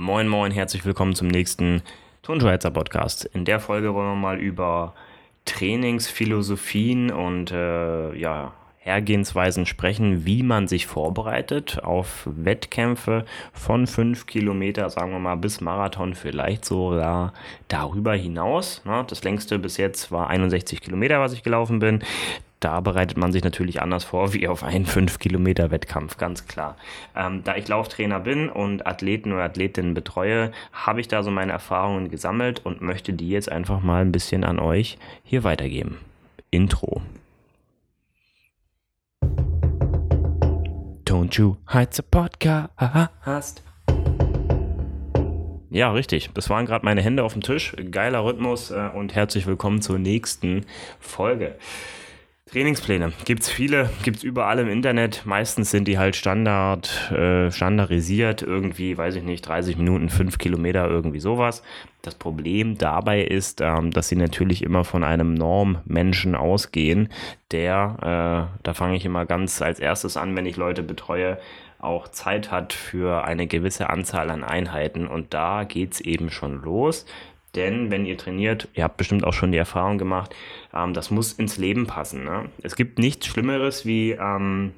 Moin, moin, herzlich willkommen zum nächsten Tonschweizer Podcast. In der Folge wollen wir mal über Trainingsphilosophien und äh, ja, Hergehensweisen sprechen, wie man sich vorbereitet auf Wettkämpfe von 5 Kilometer, sagen wir mal, bis Marathon, vielleicht sogar darüber hinaus. Das längste bis jetzt war 61 Kilometer, was ich gelaufen bin da bereitet man sich natürlich anders vor wie auf einen 5-Kilometer-Wettkampf, ganz klar. Ähm, da ich Lauftrainer bin und Athleten oder Athletinnen betreue, habe ich da so meine Erfahrungen gesammelt und möchte die jetzt einfach mal ein bisschen an euch hier weitergeben. Intro. Don't you hide the podcast. Ja, richtig. Das waren gerade meine Hände auf dem Tisch. Geiler Rhythmus äh, und herzlich willkommen zur nächsten Folge. Trainingspläne gibt es viele, gibt es überall im Internet. Meistens sind die halt Standard, äh, standardisiert, irgendwie, weiß ich nicht, 30 Minuten, 5 Kilometer, irgendwie sowas. Das Problem dabei ist, ähm, dass sie natürlich immer von einem Normmenschen ausgehen, der, äh, da fange ich immer ganz als erstes an, wenn ich Leute betreue, auch Zeit hat für eine gewisse Anzahl an Einheiten. Und da geht es eben schon los. Denn wenn ihr trainiert, ihr habt bestimmt auch schon die Erfahrung gemacht, ähm, das muss ins Leben passen. Ne? Es gibt nichts Schlimmeres wie, ähm,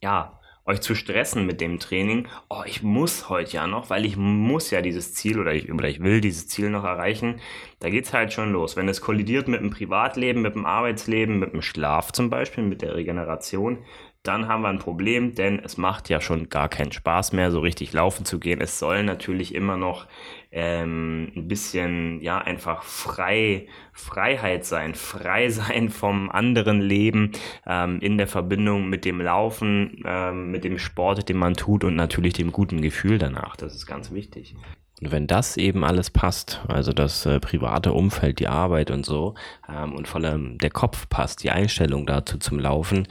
ja, euch zu stressen mit dem Training. Oh, ich muss heute ja noch, weil ich muss ja dieses Ziel oder ich, oder ich will dieses Ziel noch erreichen. Da geht es halt schon los. Wenn es kollidiert mit dem Privatleben, mit dem Arbeitsleben, mit dem Schlaf zum Beispiel, mit der Regeneration, dann haben wir ein Problem, denn es macht ja schon gar keinen Spaß mehr, so richtig laufen zu gehen. Es soll natürlich immer noch ähm, ein bisschen, ja, einfach frei, Freiheit sein, frei sein vom anderen Leben ähm, in der Verbindung mit dem Laufen, ähm, mit dem Sport, den man tut und natürlich dem guten Gefühl danach. Das ist ganz wichtig. Und wenn das eben alles passt, also das äh, private Umfeld, die Arbeit und so, ähm, und vor allem der Kopf passt, die Einstellung dazu zum Laufen,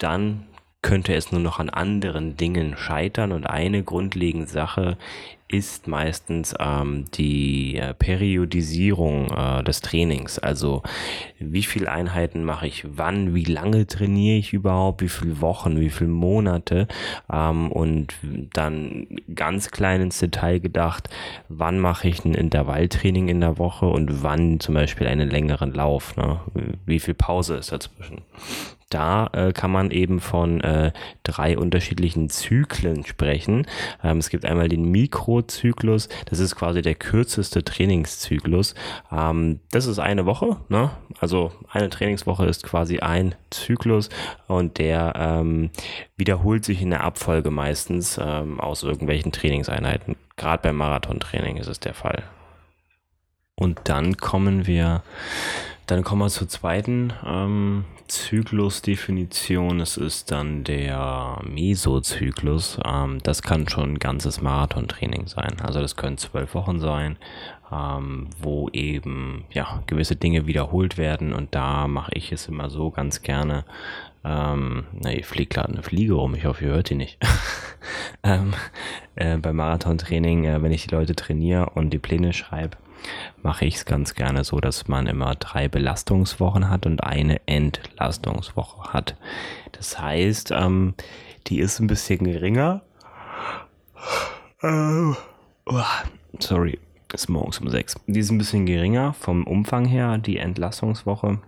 dann könnte es nur noch an anderen Dingen scheitern. Und eine grundlegende Sache ist meistens ähm, die äh, Periodisierung äh, des Trainings. Also wie viele Einheiten mache ich wann, wie lange trainiere ich überhaupt, wie viele Wochen, wie viele Monate ähm, und dann ganz klein ins Detail gedacht, wann mache ich ein Intervalltraining in der Woche und wann zum Beispiel einen längeren Lauf. Ne? Wie viel Pause ist dazwischen da äh, kann man eben von äh, drei unterschiedlichen Zyklen sprechen. Ähm, es gibt einmal den Mikrozyklus, das ist quasi der kürzeste Trainingszyklus. Ähm, das ist eine Woche, ne? also eine Trainingswoche ist quasi ein Zyklus und der ähm, wiederholt sich in der Abfolge meistens ähm, aus irgendwelchen Trainingseinheiten. Gerade beim Marathontraining ist es der Fall. Und dann kommen wir dann kommen wir zur zweiten ähm, Zyklusdefinition. Es ist dann der Mesozyklus. Ähm, das kann schon ein ganzes Marathontraining sein. Also das können zwölf Wochen sein, ähm, wo eben ja gewisse Dinge wiederholt werden. Und da mache ich es immer so ganz gerne. Ähm, na, ihr fliegt gerade eine Fliege rum. Ich hoffe, ihr hört die nicht. ähm, äh, beim Marathontraining, äh, wenn ich die Leute trainiere und die Pläne schreibe, mache ich es ganz gerne so, dass man immer drei Belastungswochen hat und eine Entlastungswoche hat. Das heißt, ähm, die ist ein bisschen geringer. Uh, sorry, ist morgens um sechs. Die ist ein bisschen geringer vom Umfang her, die Entlastungswoche.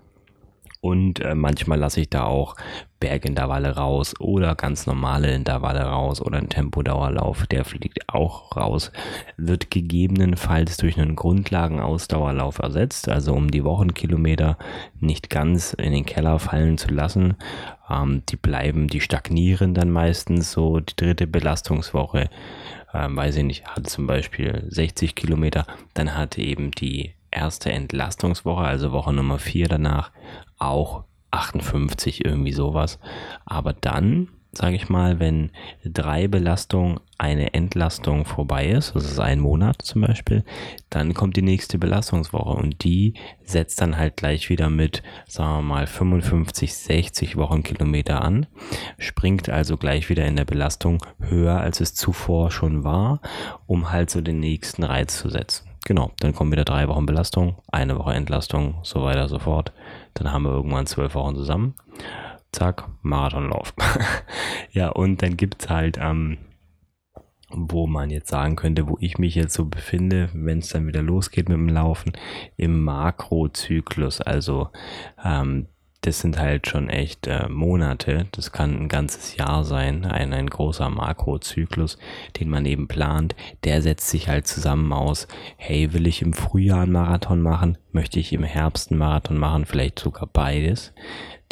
Und äh, manchmal lasse ich da auch Bergintervalle raus oder ganz normale Intervalle raus oder ein Tempodauerlauf, der fliegt auch raus. Wird gegebenenfalls durch einen Grundlagenausdauerlauf ersetzt, also um die Wochenkilometer nicht ganz in den Keller fallen zu lassen. Ähm, die bleiben, die stagnieren dann meistens so die dritte Belastungswoche. Ähm, weiß ich nicht, hatte zum Beispiel 60 Kilometer, dann hatte eben die erste Entlastungswoche, also Woche Nummer 4 danach, auch 58, irgendwie sowas. Aber dann, sage ich mal, wenn drei Belastungen eine Entlastung vorbei ist, das ist ein Monat zum Beispiel, dann kommt die nächste Belastungswoche und die setzt dann halt gleich wieder mit, sagen wir mal, 55, 60 Wochenkilometer an, springt also gleich wieder in der Belastung höher, als es zuvor schon war, um halt so den nächsten Reiz zu setzen. Genau, dann kommen wieder drei Wochen Belastung, eine Woche Entlastung, so weiter, so fort. Dann haben wir irgendwann zwölf Wochen zusammen. Zack, Marathonlauf. ja, und dann gibt's halt ähm, wo man jetzt sagen könnte, wo ich mich jetzt so befinde, wenn es dann wieder losgeht mit dem Laufen, im Makrozyklus. Also ähm, das sind halt schon echt äh, Monate, das kann ein ganzes Jahr sein, ein, ein großer Makrozyklus, den man eben plant, der setzt sich halt zusammen aus, hey, will ich im Frühjahr einen Marathon machen, möchte ich im Herbst einen Marathon machen, vielleicht sogar beides.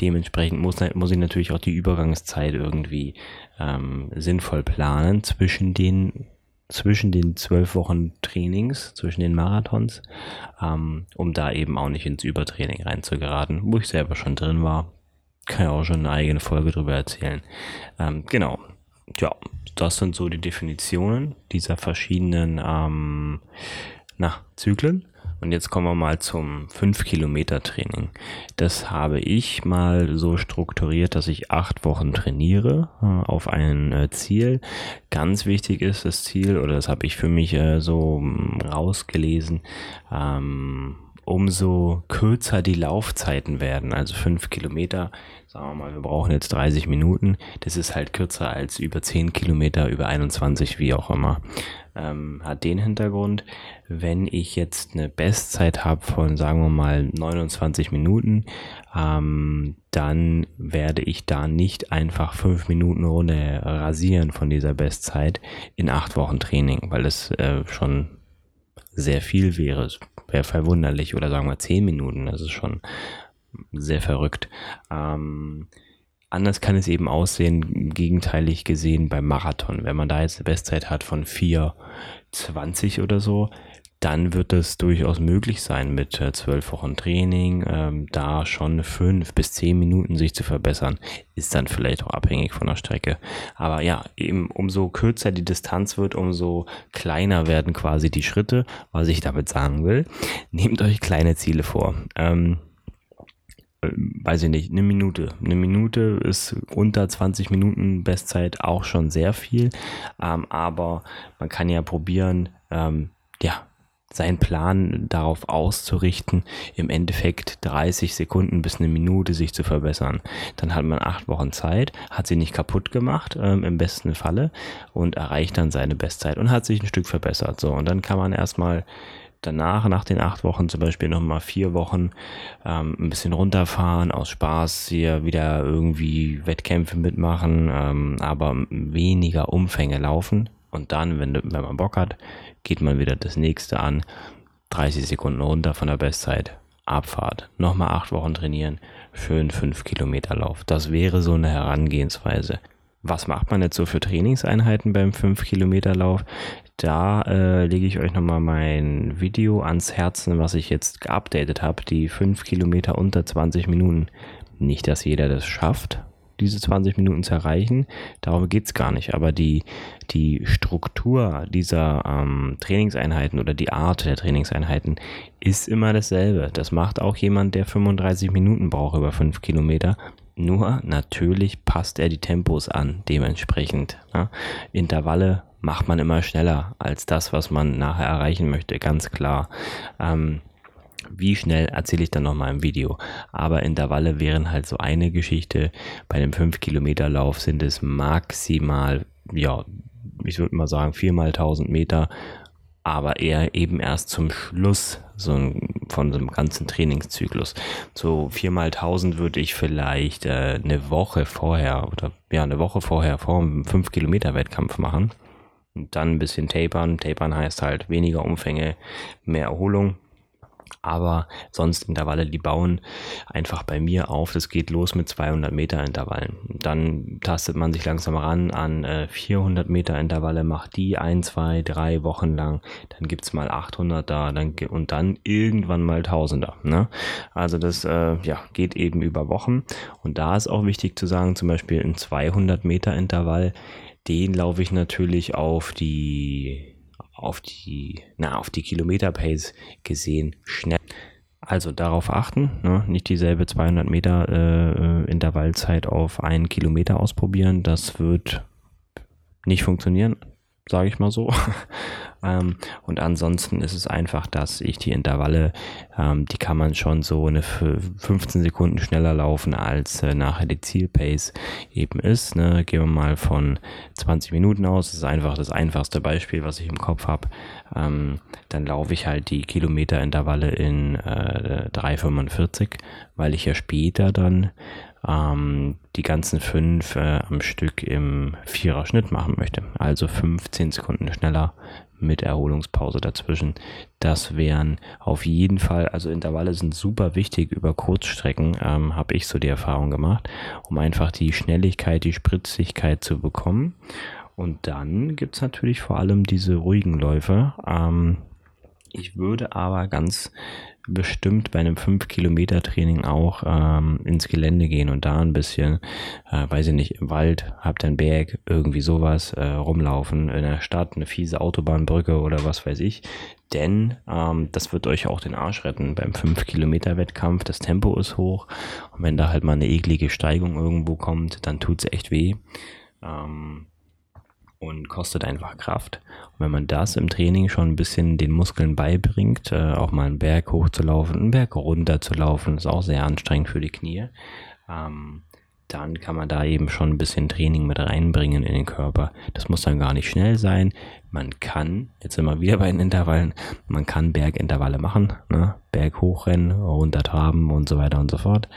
Dementsprechend muss, muss ich natürlich auch die Übergangszeit irgendwie ähm, sinnvoll planen zwischen den zwischen den zwölf Wochen Trainings, zwischen den Marathons, ähm, um da eben auch nicht ins Übertraining reinzugeraten, wo ich selber schon drin war. Kann ja auch schon eine eigene Folge drüber erzählen. Ähm, genau. Ja, das sind so die Definitionen dieser verschiedenen ähm, na, Zyklen. Und jetzt kommen wir mal zum 5-Kilometer-Training. Das habe ich mal so strukturiert, dass ich acht Wochen trainiere äh, auf ein äh, Ziel. Ganz wichtig ist das Ziel, oder das habe ich für mich äh, so mm, rausgelesen, ähm, umso kürzer die Laufzeiten werden. Also 5 Kilometer, sagen wir mal, wir brauchen jetzt 30 Minuten. Das ist halt kürzer als über 10 Kilometer, über 21, wie auch immer ähm, hat den Hintergrund, wenn ich jetzt eine Bestzeit habe von, sagen wir mal, 29 Minuten, ähm, dann werde ich da nicht einfach fünf Minuten Runde rasieren von dieser Bestzeit in acht Wochen Training, weil es äh, schon sehr viel wäre. Es wäre verwunderlich oder sagen wir zehn Minuten, das ist schon sehr verrückt. Ähm, Anders kann es eben aussehen, gegenteilig gesehen beim Marathon. Wenn man da jetzt eine Bestzeit hat von 4,20 oder so, dann wird es durchaus möglich sein, mit äh, zwölf Wochen Training ähm, da schon fünf bis zehn Minuten sich zu verbessern. Ist dann vielleicht auch abhängig von der Strecke. Aber ja, eben umso kürzer die Distanz wird, umso kleiner werden quasi die Schritte. Was ich damit sagen will, nehmt euch kleine Ziele vor. Ähm, äh, weiß ich nicht, eine Minute. Eine Minute ist unter 20 Minuten Bestzeit auch schon sehr viel. Ähm, aber man kann ja probieren, ähm, ja, seinen Plan darauf auszurichten, im Endeffekt 30 Sekunden bis eine Minute sich zu verbessern. Dann hat man acht Wochen Zeit, hat sie nicht kaputt gemacht, ähm, im besten Falle, und erreicht dann seine Bestzeit und hat sich ein Stück verbessert. So, und dann kann man erstmal danach, nach den acht Wochen zum Beispiel nochmal vier Wochen ähm, ein bisschen runterfahren, aus Spaß hier wieder irgendwie Wettkämpfe mitmachen, ähm, aber weniger Umfänge laufen. Und dann, wenn, wenn man Bock hat, geht man wieder das nächste an. 30 Sekunden runter von der Bestzeit. Abfahrt. Nochmal acht Wochen trainieren einen 5 Kilometer Lauf. Das wäre so eine Herangehensweise. Was macht man jetzt so für Trainingseinheiten beim 5 Kilometer Lauf? Da äh, lege ich euch nochmal mein Video ans Herzen, was ich jetzt geupdatet habe. Die 5 Kilometer unter 20 Minuten. Nicht, dass jeder das schafft, diese 20 Minuten zu erreichen. Darum geht es gar nicht. Aber die, die Struktur dieser ähm, Trainingseinheiten oder die Art der Trainingseinheiten ist immer dasselbe. Das macht auch jemand, der 35 Minuten braucht über 5 Kilometer. Nur natürlich passt er die Tempos an, dementsprechend. Ne? Intervalle macht man immer schneller als das, was man nachher erreichen möchte, ganz klar. Ähm, wie schnell erzähle ich dann nochmal im Video. Aber Intervalle wären halt so eine Geschichte. Bei einem 5-Kilometer-Lauf sind es maximal, ja, ich würde mal sagen, 4 mal 1000 Meter aber eher eben erst zum Schluss so ein, von so einem ganzen Trainingszyklus. So viermal 1000 würde ich vielleicht äh, eine Woche vorher oder ja, eine Woche vorher vor einem 5 Kilometer Wettkampf machen. Und dann ein bisschen tapern. Tapern heißt halt weniger Umfänge, mehr Erholung. Aber sonst Intervalle, die bauen einfach bei mir auf. Das geht los mit 200 Meter Intervallen. Dann tastet man sich langsam ran an äh, 400 Meter Intervalle, macht die ein, zwei, drei Wochen lang. Dann gibt's mal 800 da dann, und dann irgendwann mal Tausender. Ne? Also das äh, ja, geht eben über Wochen. Und da ist auch wichtig zu sagen, zum Beispiel ein 200 Meter Intervall, den laufe ich natürlich auf die auf die, na, auf die Kilometer-Pace gesehen schnell. Also darauf achten, ne? nicht dieselbe 200 Meter äh, Intervallzeit auf einen Kilometer ausprobieren. Das wird nicht funktionieren. Sage ich mal so. ähm, und ansonsten ist es einfach, dass ich die Intervalle, ähm, die kann man schon so eine 15 Sekunden schneller laufen, als äh, nachher die Zielpace eben ist. Ne? Gehen wir mal von 20 Minuten aus. Das ist einfach das einfachste Beispiel, was ich im Kopf habe. Ähm, dann laufe ich halt die Kilometerintervalle in äh, 3,45, weil ich ja später dann ähm, die ganzen fünf äh, am Stück im Vierer-Schnitt machen möchte. Also 15 Sekunden schneller mit Erholungspause dazwischen. Das wären auf jeden Fall, also Intervalle sind super wichtig über Kurzstrecken, ähm, habe ich so die Erfahrung gemacht, um einfach die Schnelligkeit, die Spritzigkeit zu bekommen. Und dann gibt's natürlich vor allem diese ruhigen Läufe. Ähm, ich würde aber ganz bestimmt bei einem 5-Kilometer-Training auch ähm, ins Gelände gehen und da ein bisschen, äh, weiß ich nicht, im Wald, habt ein Berg, irgendwie sowas, äh, rumlaufen, in der Stadt, eine fiese Autobahnbrücke oder was weiß ich. Denn ähm, das wird euch auch den Arsch retten beim 5-Kilometer-Wettkampf. Das Tempo ist hoch und wenn da halt mal eine eklige Steigung irgendwo kommt, dann tut's echt weh. Ähm, und kostet einfach Kraft. Und wenn man das im Training schon ein bisschen den Muskeln beibringt, äh, auch mal einen Berg hochzulaufen, einen Berg runter zu laufen, ist auch sehr anstrengend für die Knie, ähm, dann kann man da eben schon ein bisschen Training mit reinbringen in den Körper. Das muss dann gar nicht schnell sein. Man kann, jetzt immer wieder bei den Intervallen, man kann Bergintervalle machen, ne? Berg hochrennen, runtertraben und so weiter und so fort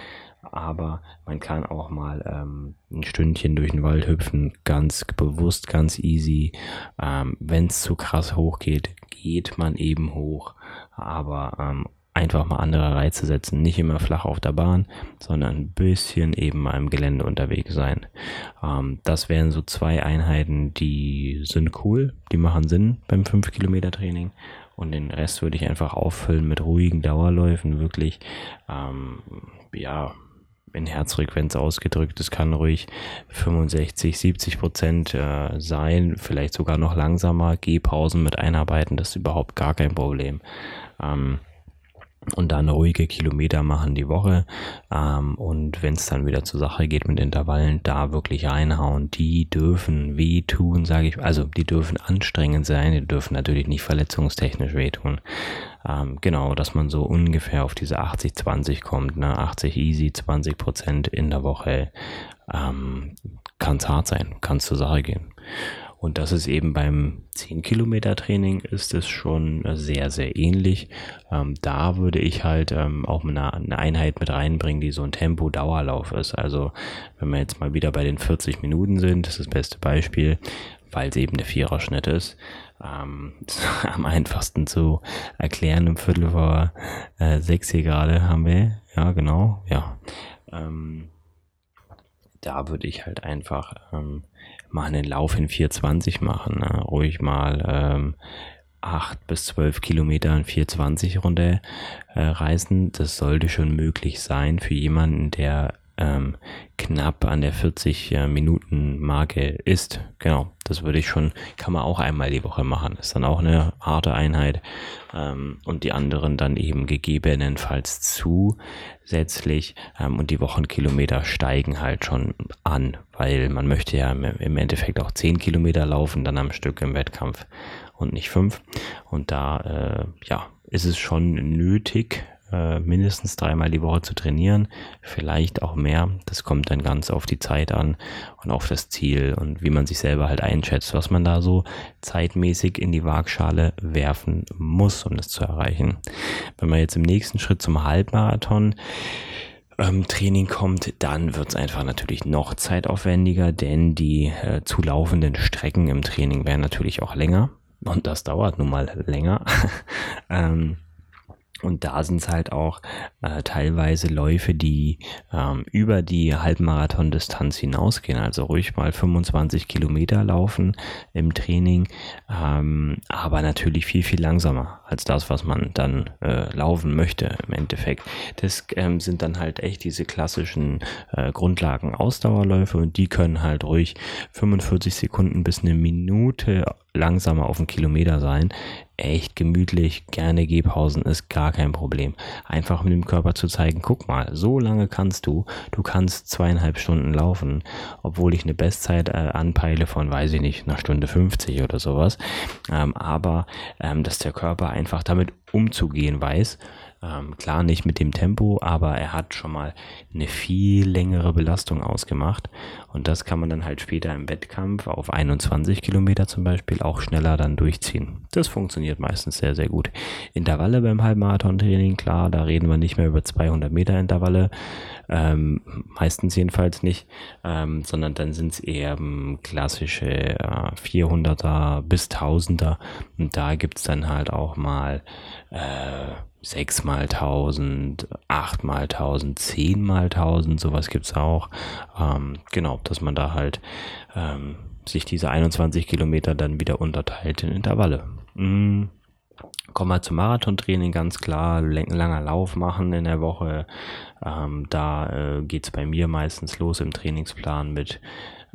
aber man kann auch mal ähm, ein Stündchen durch den Wald hüpfen, ganz bewusst, ganz easy. Ähm, Wenn es zu krass hoch geht, geht man eben hoch, aber ähm, einfach mal andere Reize setzen, nicht immer flach auf der Bahn, sondern ein bisschen eben mal im Gelände unterwegs sein. Ähm, das wären so zwei Einheiten, die sind cool, die machen Sinn beim 5 Kilometer Training und den Rest würde ich einfach auffüllen mit ruhigen Dauerläufen, wirklich, ähm, ja, in Herzfrequenz ausgedrückt. Es kann ruhig 65, 70 Prozent äh, sein, vielleicht sogar noch langsamer. Gehpausen mit einarbeiten, das ist überhaupt gar kein Problem. Ähm, und dann ruhige Kilometer machen die Woche. Ähm, und wenn es dann wieder zur Sache geht mit Intervallen, da wirklich reinhauen. Die dürfen wehtun, sage ich. Also die dürfen anstrengend sein, die dürfen natürlich nicht verletzungstechnisch wehtun. Ähm, genau, dass man so ungefähr auf diese 80-20 kommt, ne? 80 easy, 20 Prozent in der Woche. Ähm, kann es hart sein, kann es zur Sache gehen. Und das ist eben beim 10 Kilometer Training ist es schon sehr, sehr ähnlich. Ähm, da würde ich halt ähm, auch eine, eine, Einheit mit reinbringen, die so ein Tempo-Dauerlauf ist. Also wenn wir jetzt mal wieder bei den 40 Minuten sind, das ist das beste Beispiel, weil es eben der Viererschnitt ist. Ähm, am einfachsten zu erklären, im Viertel vor äh, sechs hier gerade haben wir, ja genau, ja. Ähm, da würde ich halt einfach ähm, mal einen Lauf in 420 machen, ne? ruhig mal ähm, 8 bis 12 Kilometer in 420 runter äh, reisen. Das sollte schon möglich sein für jemanden, der ähm, knapp an der 40 äh, Minuten Marke ist. Genau, das würde ich schon, kann man auch einmal die Woche machen. Ist dann auch eine harte Einheit ähm, und die anderen dann eben gegebenenfalls zusätzlich ähm, und die Wochenkilometer steigen halt schon an, weil man möchte ja im Endeffekt auch 10 Kilometer laufen, dann am Stück im Wettkampf und nicht 5. Und da, äh, ja, ist es schon nötig, äh, mindestens dreimal die Woche zu trainieren, vielleicht auch mehr. Das kommt dann ganz auf die Zeit an und auf das Ziel und wie man sich selber halt einschätzt, was man da so zeitmäßig in die Waagschale werfen muss, um das zu erreichen. Wenn man jetzt im nächsten Schritt zum Halbmarathon ähm, Training kommt, dann wird es einfach natürlich noch zeitaufwendiger, denn die äh, zu laufenden Strecken im Training werden natürlich auch länger. Und das dauert nun mal länger. ähm, und da sind es halt auch äh, teilweise Läufe, die ähm, über die Halbmarathon-Distanz hinausgehen. Also ruhig mal 25 Kilometer laufen im Training, ähm, aber natürlich viel, viel langsamer als das, was man dann äh, laufen möchte im Endeffekt. Das ähm, sind dann halt echt diese klassischen äh, Grundlagen-Ausdauerläufe und die können halt ruhig 45 Sekunden bis eine Minute langsamer auf den Kilometer sein. Echt gemütlich, gerne Gehpausen ist gar kein Problem. Einfach mit dem Körper zu zeigen, guck mal, so lange kannst du. Du kannst zweieinhalb Stunden laufen, obwohl ich eine Bestzeit äh, anpeile von, weiß ich nicht, einer Stunde 50 oder sowas. Ähm, aber ähm, dass der Körper einfach damit umzugehen weiß ähm, klar nicht mit dem Tempo, aber er hat schon mal eine viel längere Belastung ausgemacht. Und das kann man dann halt später im Wettkampf auf 21 Kilometer zum Beispiel auch schneller dann durchziehen. Das funktioniert meistens sehr, sehr gut. Intervalle beim Halbmarathon-Training, klar, da reden wir nicht mehr über 200 Meter Intervalle. Ähm, meistens jedenfalls nicht, ähm, sondern dann sind es eher ähm, klassische äh, 400er bis 1000er. Und da gibt es dann halt auch mal äh, 6 mal 1000, 8 mal 1000, 10 mal 1000, sowas gibt's auch. Ähm, genau, dass man da halt ähm, sich diese 21 Kilometer dann wieder unterteilt in Intervalle. Mhm. Kommen wir zum Marathontraining, ganz klar, langer Lauf machen in der Woche. Ähm, da äh, geht's bei mir meistens los im Trainingsplan mit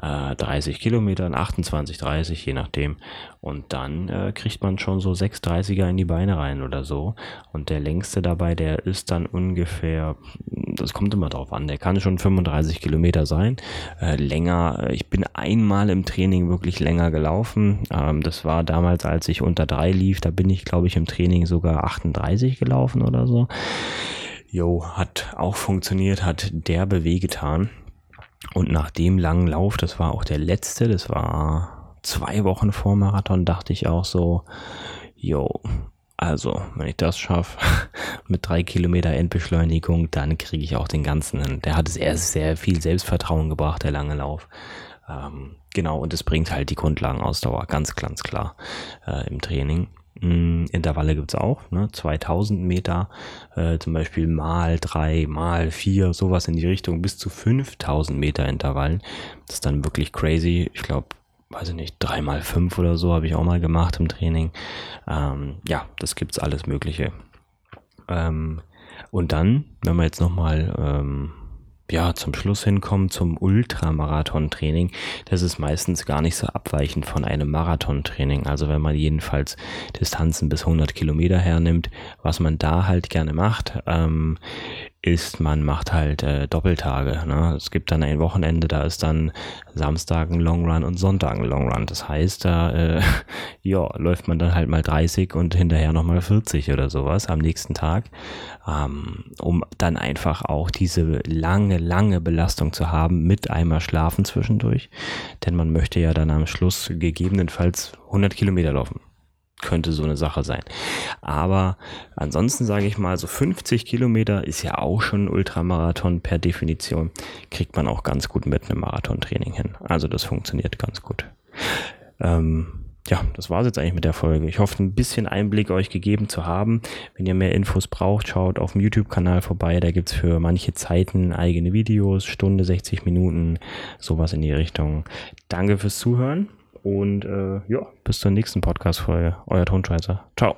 äh, 30 Kilometern, 28, 30, je nachdem. Und dann äh, kriegt man schon so 630er in die Beine rein oder so. Und der längste dabei, der ist dann ungefähr, das kommt immer drauf an, der kann schon 35 Kilometer sein. Äh, länger, äh, ich bin einmal im Training wirklich länger gelaufen. Ähm, das war damals, als ich unter drei lief, da bin ich, glaube ich, im Training sogar 38 gelaufen oder so. Jo, hat auch funktioniert, hat derbe weh getan. Und nach dem langen Lauf, das war auch der letzte, das war zwei Wochen vor Marathon, dachte ich auch so, yo, also, wenn ich das schaffe, mit drei Kilometer Endbeschleunigung, dann kriege ich auch den ganzen. Der hat es erst sehr viel Selbstvertrauen gebracht, der lange Lauf. Ähm, genau, und es bringt halt die Grundlagenausdauer, ganz, ganz klar, äh, im Training. Mm, Intervalle gibt's auch, ne? 2000 Meter, äh, zum Beispiel mal drei, mal vier, sowas in die Richtung, bis zu 5000 Meter Intervallen. Das ist dann wirklich crazy. Ich glaube, weiß ich nicht, drei mal fünf oder so habe ich auch mal gemacht im Training. Ähm, ja, das gibt's alles Mögliche. Ähm, und dann, wenn wir jetzt nochmal ähm, ja, zum Schluss hinkommen zum Ultramarathon-Training. Das ist meistens gar nicht so abweichend von einem Marathon-Training. Also wenn man jedenfalls Distanzen bis 100 Kilometer hernimmt, was man da halt gerne macht, ähm, ist, man macht halt äh, Doppeltage. Ne? Es gibt dann ein Wochenende, da ist dann Samstag ein Long Run und Sonntag ein Long Run. Das heißt, da äh, ja, läuft man dann halt mal 30 und hinterher nochmal 40 oder sowas am nächsten Tag, ähm, um dann einfach auch diese lange, lange Belastung zu haben mit einmal Schlafen zwischendurch. Denn man möchte ja dann am Schluss gegebenenfalls 100 Kilometer laufen könnte so eine Sache sein. Aber ansonsten sage ich mal, so 50 Kilometer ist ja auch schon ein Ultramarathon per Definition. Kriegt man auch ganz gut mit einem Marathontraining hin. Also das funktioniert ganz gut. Ähm, ja, das war's jetzt eigentlich mit der Folge. Ich hoffe, ein bisschen Einblick euch gegeben zu haben. Wenn ihr mehr Infos braucht, schaut auf dem YouTube-Kanal vorbei. Da gibt's für manche Zeiten eigene Videos, Stunde, 60 Minuten, sowas in die Richtung. Danke fürs Zuhören und äh, ja, bis zur nächsten Podcast-Folge. Euer Tonscheißer. Ciao.